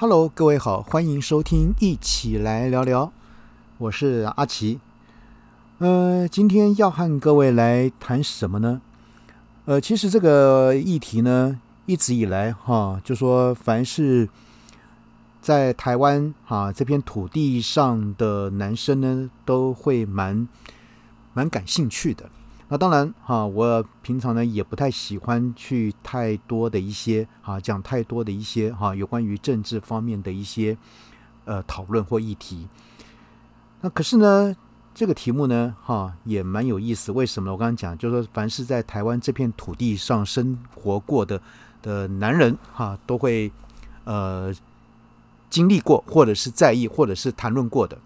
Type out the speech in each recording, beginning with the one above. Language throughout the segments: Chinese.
Hello，各位好，欢迎收听一起来聊聊，我是阿奇。呃，今天要和各位来谈什么呢？呃，其实这个议题呢，一直以来哈，就说凡是在台湾哈这片土地上的男生呢，都会蛮蛮感兴趣的。那当然哈，我平常呢也不太喜欢去太多的一些啊讲太多的一些哈有关于政治方面的一些呃讨论或议题。那可是呢，这个题目呢哈也蛮有意思。为什么？我刚刚讲，就是说，凡是在台湾这片土地上生活过的的男人哈，都会呃经历过，或者是在意，或者是谈论过的。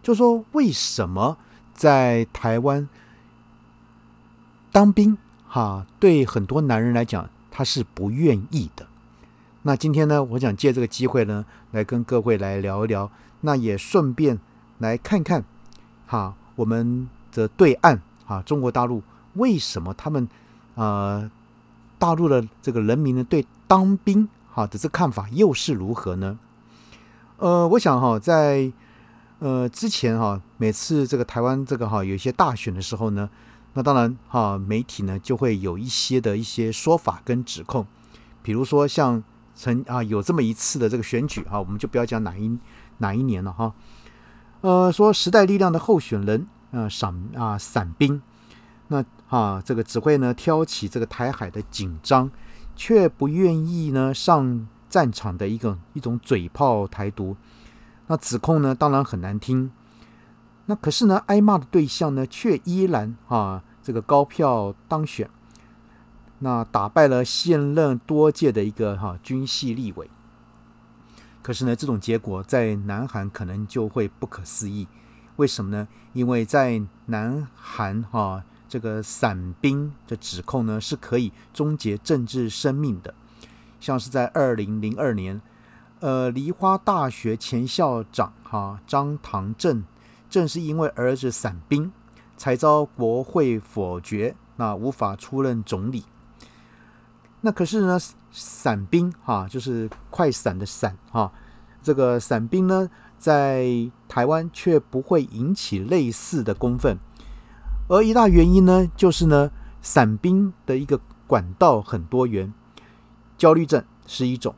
就说为什么在台湾？当兵哈，对很多男人来讲，他是不愿意的。那今天呢，我想借这个机会呢，来跟各位来聊一聊，那也顺便来看看哈，我们的对岸啊，中国大陆为什么他们呃大陆的这个人民呢，对当兵哈的这看法又是如何呢？呃，我想哈，在呃之前哈，每次这个台湾这个哈有一些大选的时候呢。那当然哈，媒体呢就会有一些的一些说法跟指控，比如说像曾啊有这么一次的这个选举哈，我们就不要讲哪一哪一年了哈，呃，说时代力量的候选人呃伞啊伞兵，那啊这个只会呢挑起这个台海的紧张，却不愿意呢上战场的一个一种嘴炮台独，那指控呢当然很难听。那可是呢，挨骂的对象呢，却依然啊，这个高票当选，那打败了现任多届的一个哈军系立委。可是呢，这种结果在南韩可能就会不可思议。为什么呢？因为在南韩哈，这个伞兵的指控呢，是可以终结政治生命的。像是在二零零二年，呃，梨花大学前校长哈张唐正。正是因为儿子伞兵，才遭国会否决，那无法出任总理。那可是呢，伞兵哈，就是快伞的伞哈，这个伞兵呢，在台湾却不会引起类似的公愤。而一大原因呢，就是呢，伞兵的一个管道很多元，焦虑症是一种，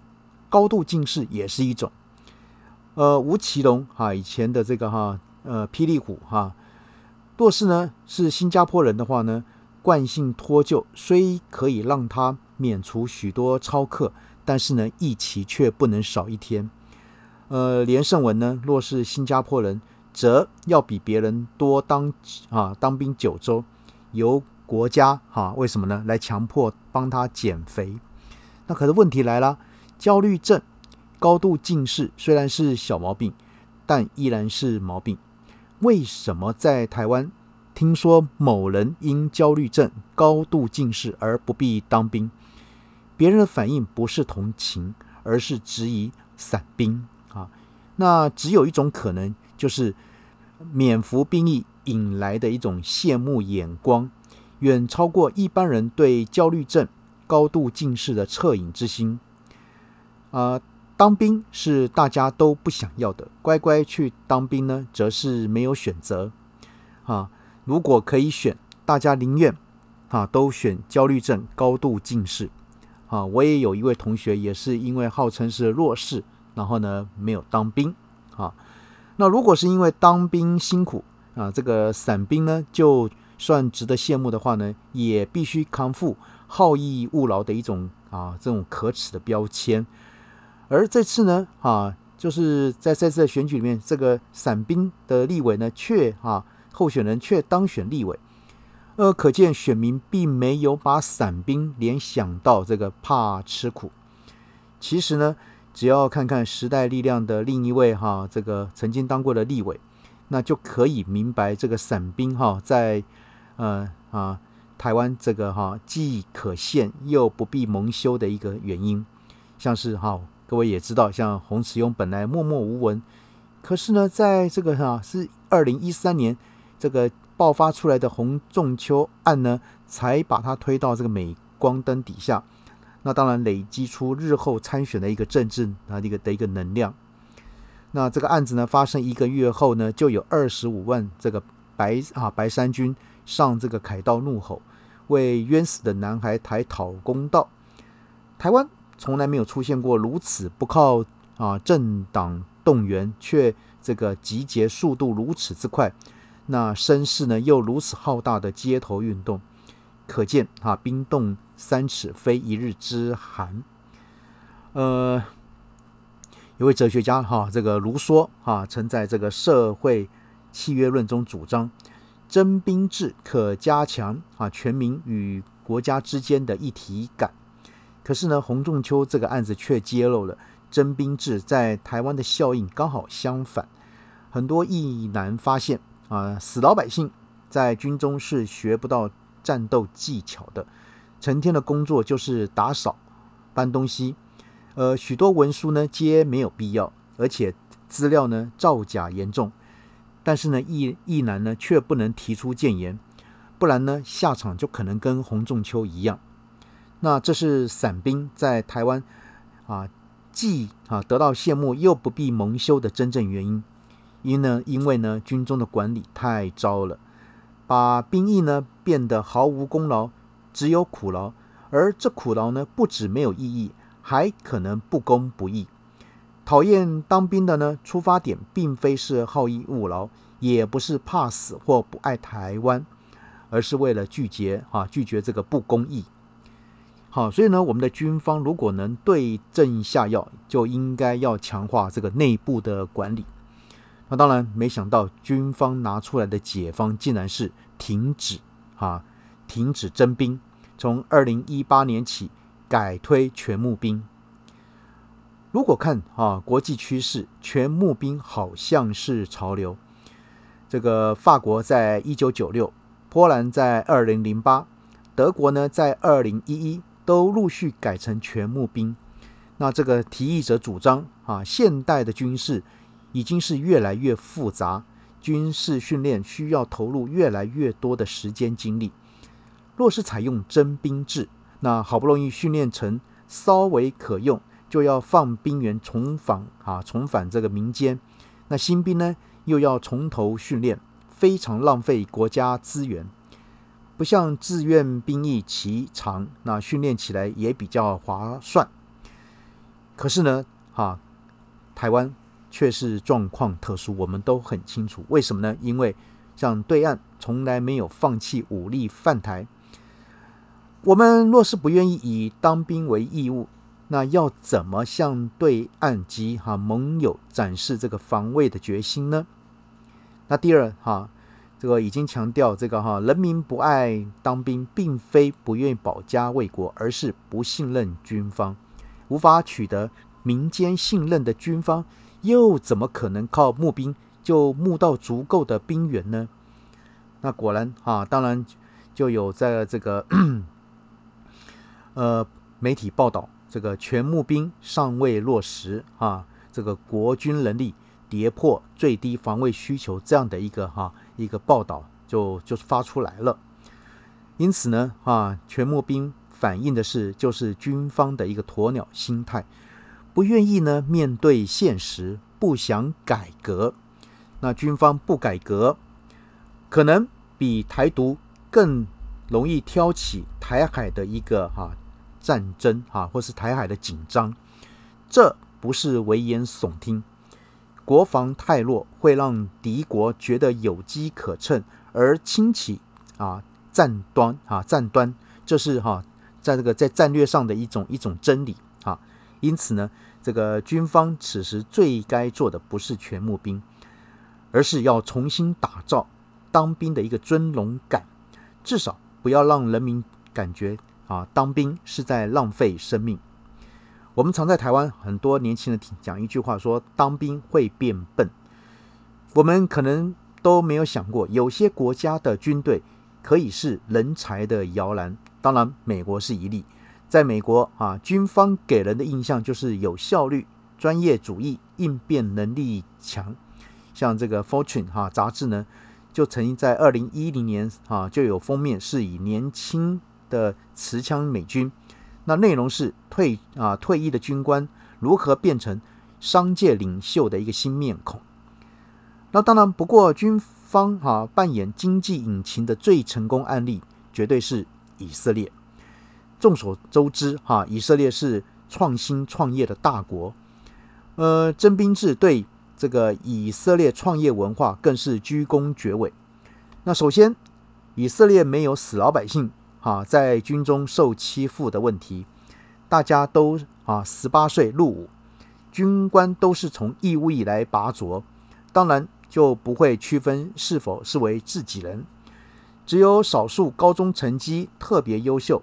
高度近视也是一种。呃，吴奇隆哈，以前的这个哈。呃，霹雳虎哈，若是呢是新加坡人的话呢，惯性脱臼虽可以让他免除许多超课，但是呢一期却不能少一天。呃，连胜文呢，若是新加坡人，则要比别人多当啊当兵九周，由国家哈为什么呢来强迫帮他减肥？那可是问题来了，焦虑症、高度近视虽然是小毛病，但依然是毛病。为什么在台湾听说某人因焦虑症、高度近视而不必当兵？别人的反应不是同情，而是质疑散兵啊。那只有一种可能，就是免服兵役引来的一种羡慕眼光，远超过一般人对焦虑症、高度近视的恻隐之心啊。当兵是大家都不想要的，乖乖去当兵呢，则是没有选择。啊，如果可以选，大家宁愿啊都选焦虑症、高度近视。啊，我也有一位同学，也是因为号称是弱势，然后呢没有当兵。啊，那如果是因为当兵辛苦啊，这个散兵呢，就算值得羡慕的话呢，也必须扛负好逸恶劳的一种啊这种可耻的标签。而这次呢，啊，就是在这次的选举里面，这个伞兵的立委呢，却啊，候选人却当选立委，呃，可见选民并没有把伞兵联想到这个怕吃苦。其实呢，只要看看时代力量的另一位哈，这个曾经当过的立委，那就可以明白这个伞兵哈，在呃啊台湾这个哈既可羡又不必蒙羞的一个原因，像是哈。各位也知道，像洪慈庸本来默默无闻，可是呢，在这个哈是二零一三年这个爆发出来的洪仲秋案呢，才把他推到这个镁光灯底下。那当然累积出日后参选的一个政治啊一个的一个能量。那这个案子呢发生一个月后呢，就有二十五万这个白啊白衫军上这个凯道怒吼，为冤死的男孩台讨公道。台湾从来没有出现过如此不靠啊政党动员，却这个集结速度如此之快，那声势呢又如此浩大的街头运动，可见啊冰冻三尺非一日之寒。呃。一位哲学家哈，这个卢梭哈，曾在这个社会契约论中主张征兵制可加强啊全民与国家之间的一体感。可是呢，洪仲秋这个案子却揭露了征兵制在台湾的效应刚好相反。很多义男发现啊，死老百姓在军中是学不到战斗技巧的，成天的工作就是打扫、搬东西。呃，许多文书呢皆没有必要，而且资料呢造假严重。但是呢，义义男呢却不能提出谏言，不然呢下场就可能跟洪仲秋一样。那这是伞兵在台湾啊既啊得到羡慕又不必蒙羞的真正原因。因呢，因为呢军中的管理太糟了，把兵役呢变得毫无功劳，只有苦劳。而这苦劳呢不止没有意义。还可能不公不义。讨厌当兵的呢，出发点并非是好逸恶劳，也不是怕死或不爱台湾，而是为了拒绝啊，拒绝这个不公义。好，所以呢，我们的军方如果能对症下药，就应该要强化这个内部的管理。那当然，没想到军方拿出来的解方竟然是停止啊，停止征兵，从二零一八年起。改推全募兵。如果看啊国际趋势，全募兵好像是潮流。这个法国在一九九六，波兰在二零零八，德国呢在二零一一都陆续改成全募兵。那这个提议者主张啊，现代的军事已经是越来越复杂，军事训练需要投入越来越多的时间精力。若是采用征兵制，那好不容易训练成稍微可用，就要放兵员重返啊，重返这个民间。那新兵呢，又要从头训练，非常浪费国家资源。不像志愿兵役期长，那训练起来也比较划算。可是呢，哈，台湾却是状况特殊，我们都很清楚为什么呢？因为像对岸从来没有放弃武力犯台。我们若是不愿意以当兵为义务，那要怎么向对岸及哈盟友展示这个防卫的决心呢？那第二哈，这个已经强调这个哈，人民不爱当兵，并非不愿意保家卫国，而是不信任军方，无法取得民间信任的军方，又怎么可能靠募兵就募到足够的兵员呢？那果然哈，当然就有在这个。呃，媒体报道这个全募兵尚未落实啊，这个国军能力跌破最低防卫需求这样的一个哈一个报道就就发出来了。因此呢啊，全募兵反映的是就是军方的一个鸵鸟心态，不愿意呢面对现实，不想改革。那军方不改革，可能比台独更容易挑起台海的一个哈。战争啊，或是台海的紧张，这不是危言耸听。国防太弱，会让敌国觉得有机可乘而轻起啊战端啊战端，这是哈在这个在战略上的一种一种真理啊。因此呢，这个军方此时最该做的不是全募兵，而是要重新打造当兵的一个尊荣感，至少不要让人民感觉。啊，当兵是在浪费生命。我们常在台湾很多年轻人讲一句话，说当兵会变笨。我们可能都没有想过，有些国家的军队可以是人才的摇篮。当然，美国是一例。在美国啊，军方给人的印象就是有效率、专业主义、应变能力强。像这个《Fortune》哈杂志呢，就曾经在二零一零年啊就有封面是以年轻。的持枪美军那内容是退啊退役的军官如何变成商界领袖的一个新面孔。那当然，不过军方哈扮演经济引擎的最成功案例，绝对是以色列。众所周知哈，以色列是创新创业的大国，呃，征兵制对这个以色列创业文化更是居功厥伟。那首先，以色列没有死老百姓啊在军中受欺负的问题，大家都啊十八岁入伍，军官都是从义务以来拔擢，当然。就不会区分是否是为自己人，只有少数高中成绩特别优秀，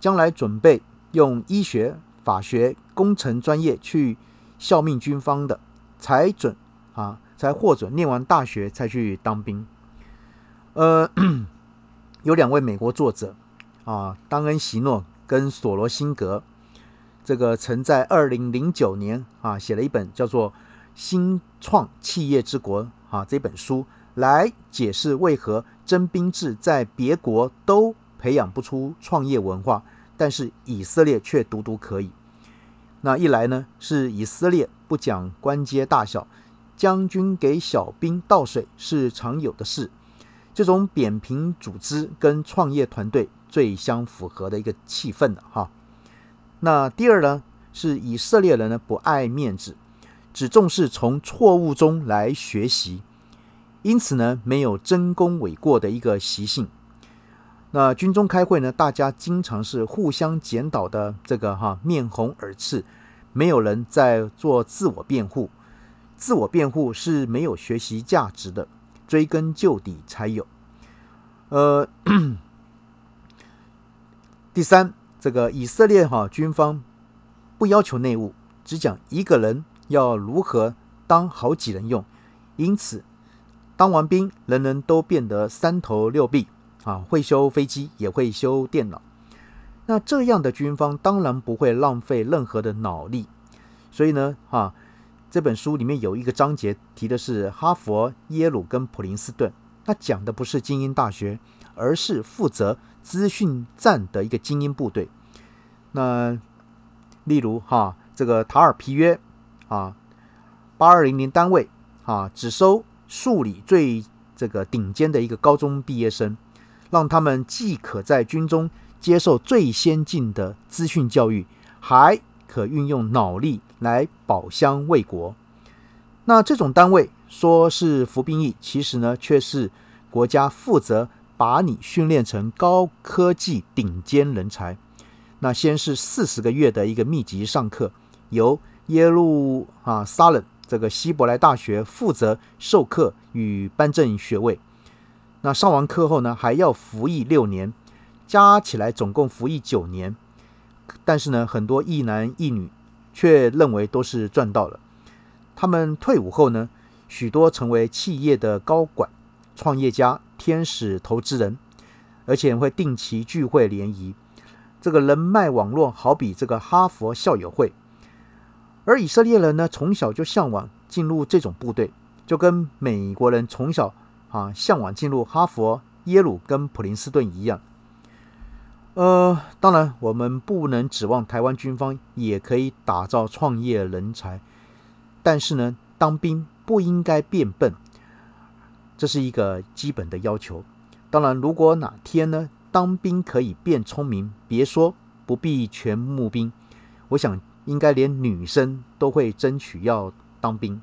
将来准备用医学、法学、工程专业去效命军方的，才准啊，才获准念完大学才去当兵。呃，有两位美国作者啊，当恩·席诺跟索罗辛格，这个曾在二零零九年啊写了一本叫做《新创企业之国》。啊，这本书来解释为何征兵制在别国都培养不出创业文化，但是以色列却独独可以。那一来呢，是以色列不讲官阶大小，将军给小兵倒水是常有的事，这种扁平组织跟创业团队最相符合的一个气氛的哈。那第二呢，是以色列人呢不爱面子。只重视从错误中来学习，因此呢，没有争功诿过的一个习性。那军中开会呢，大家经常是互相检讨的，这个哈面红耳赤，没有人在做自我辩护。自我辩护是没有学习价值的，追根究底才有。呃，第三，这个以色列哈军方不要求内务，只讲一个人。要如何当好几人用？因此，当完兵，人人都变得三头六臂啊，会修飞机，也会修电脑。那这样的军方当然不会浪费任何的脑力。所以呢，哈，这本书里面有一个章节提的是哈佛、耶鲁跟普林斯顿，那讲的不是精英大学，而是负责资讯战的一个精英部队。那例如哈，这个塔尔皮约。啊，八二零零单位啊，只收数理最这个顶尖的一个高中毕业生，让他们既可在军中接受最先进的资讯教育，还可运用脑力来保乡卫国。那这种单位说是服兵役，其实呢却是国家负责把你训练成高科技顶尖人才。那先是四十个月的一个密集上课，由耶路啊，撒冷这个希伯来大学负责授课与颁证学位。那上完课后呢，还要服役六年，加起来总共服役九年。但是呢，很多一男一女却认为都是赚到了。他们退伍后呢，许多成为企业的高管、创业家、天使投资人，而且会定期聚会联谊。这个人脉网络好比这个哈佛校友会。而以色列人呢，从小就向往进入这种部队，就跟美国人从小啊向往进入哈佛、耶鲁跟普林斯顿一样。呃，当然，我们不能指望台湾军方也可以打造创业人才，但是呢，当兵不应该变笨，这是一个基本的要求。当然，如果哪天呢，当兵可以变聪明，别说不必全募兵，我想。应该连女生都会争取要当兵。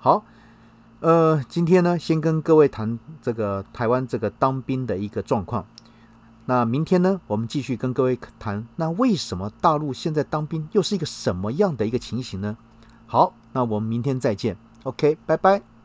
好，呃，今天呢，先跟各位谈这个台湾这个当兵的一个状况。那明天呢，我们继续跟各位谈，那为什么大陆现在当兵又是一个什么样的一个情形呢？好，那我们明天再见。OK，拜拜。